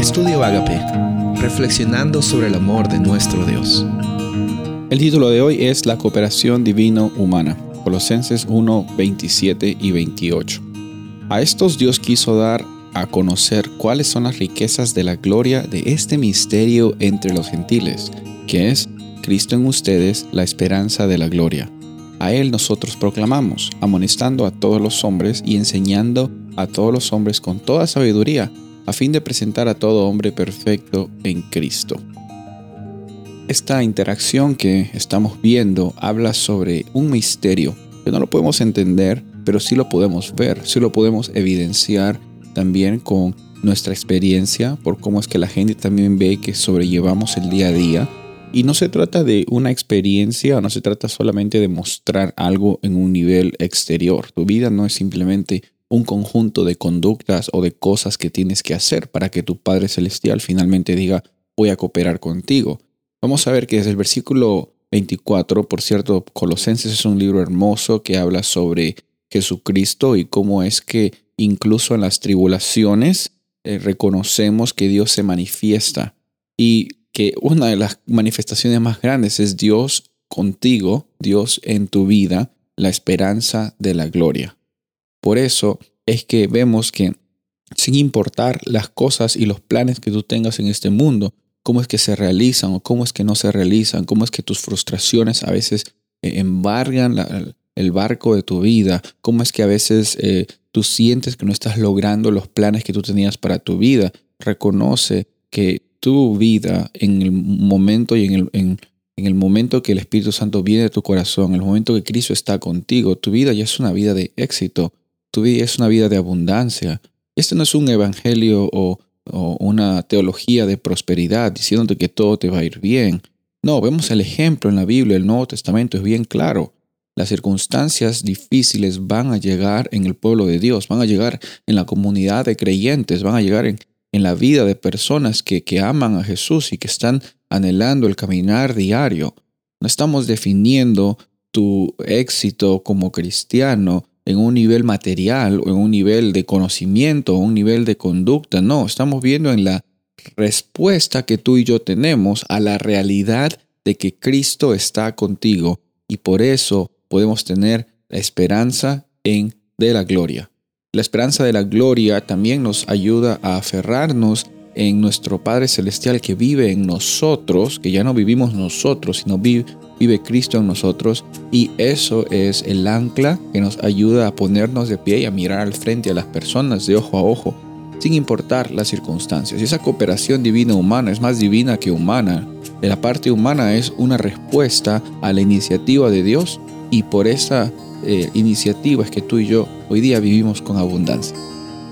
Estudio Agape, reflexionando sobre el amor de nuestro Dios. El título de hoy es La cooperación divino-humana, Colosenses 1, 27 y 28. A estos Dios quiso dar a conocer cuáles son las riquezas de la gloria de este misterio entre los gentiles, que es Cristo en ustedes, la esperanza de la gloria. A Él nosotros proclamamos, amonestando a todos los hombres y enseñando a todos los hombres con toda sabiduría, a fin de presentar a todo hombre perfecto en Cristo. Esta interacción que estamos viendo habla sobre un misterio que no lo podemos entender, pero sí lo podemos ver, sí lo podemos evidenciar también con nuestra experiencia, por cómo es que la gente también ve que sobrellevamos el día a día. Y no se trata de una experiencia, no se trata solamente de mostrar algo en un nivel exterior. Tu vida no es simplemente un conjunto de conductas o de cosas que tienes que hacer para que tu Padre Celestial finalmente diga, voy a cooperar contigo. Vamos a ver que desde el versículo 24, por cierto, Colosenses es un libro hermoso que habla sobre Jesucristo y cómo es que incluso en las tribulaciones eh, reconocemos que Dios se manifiesta y que una de las manifestaciones más grandes es Dios contigo, Dios en tu vida, la esperanza de la gloria. Por eso es que vemos que sin importar las cosas y los planes que tú tengas en este mundo, cómo es que se realizan o cómo es que no se realizan, cómo es que tus frustraciones a veces eh, embargan el barco de tu vida, cómo es que a veces eh, tú sientes que no estás logrando los planes que tú tenías para tu vida. Reconoce que tu vida en el momento y en el, en el momento que el Espíritu Santo viene de tu corazón, en el momento que Cristo está contigo, tu vida ya es una vida de éxito, tu vida es una vida de abundancia. Este no es un evangelio o, una teología de prosperidad diciéndote que todo te va a ir bien. No, vemos el ejemplo en la Biblia, el Nuevo Testamento es bien claro. Las circunstancias difíciles van a llegar en el pueblo de Dios, van a llegar en la comunidad de creyentes, van a llegar en, en la vida de personas que, que aman a Jesús y que están anhelando el caminar diario. No estamos definiendo tu éxito como cristiano en un nivel material o en un nivel de conocimiento o un nivel de conducta. No, estamos viendo en la respuesta que tú y yo tenemos a la realidad de que Cristo está contigo y por eso podemos tener la esperanza en de la gloria. La esperanza de la gloria también nos ayuda a aferrarnos en nuestro Padre Celestial que vive en nosotros, que ya no vivimos nosotros, sino vive, vive Cristo en nosotros. Y eso es el ancla que nos ayuda a ponernos de pie y a mirar al frente a las personas de ojo a ojo, sin importar las circunstancias. Y esa cooperación divina humana es más divina que humana. La parte humana es una respuesta a la iniciativa de Dios y por esa eh, iniciativa es que tú y yo hoy día vivimos con abundancia.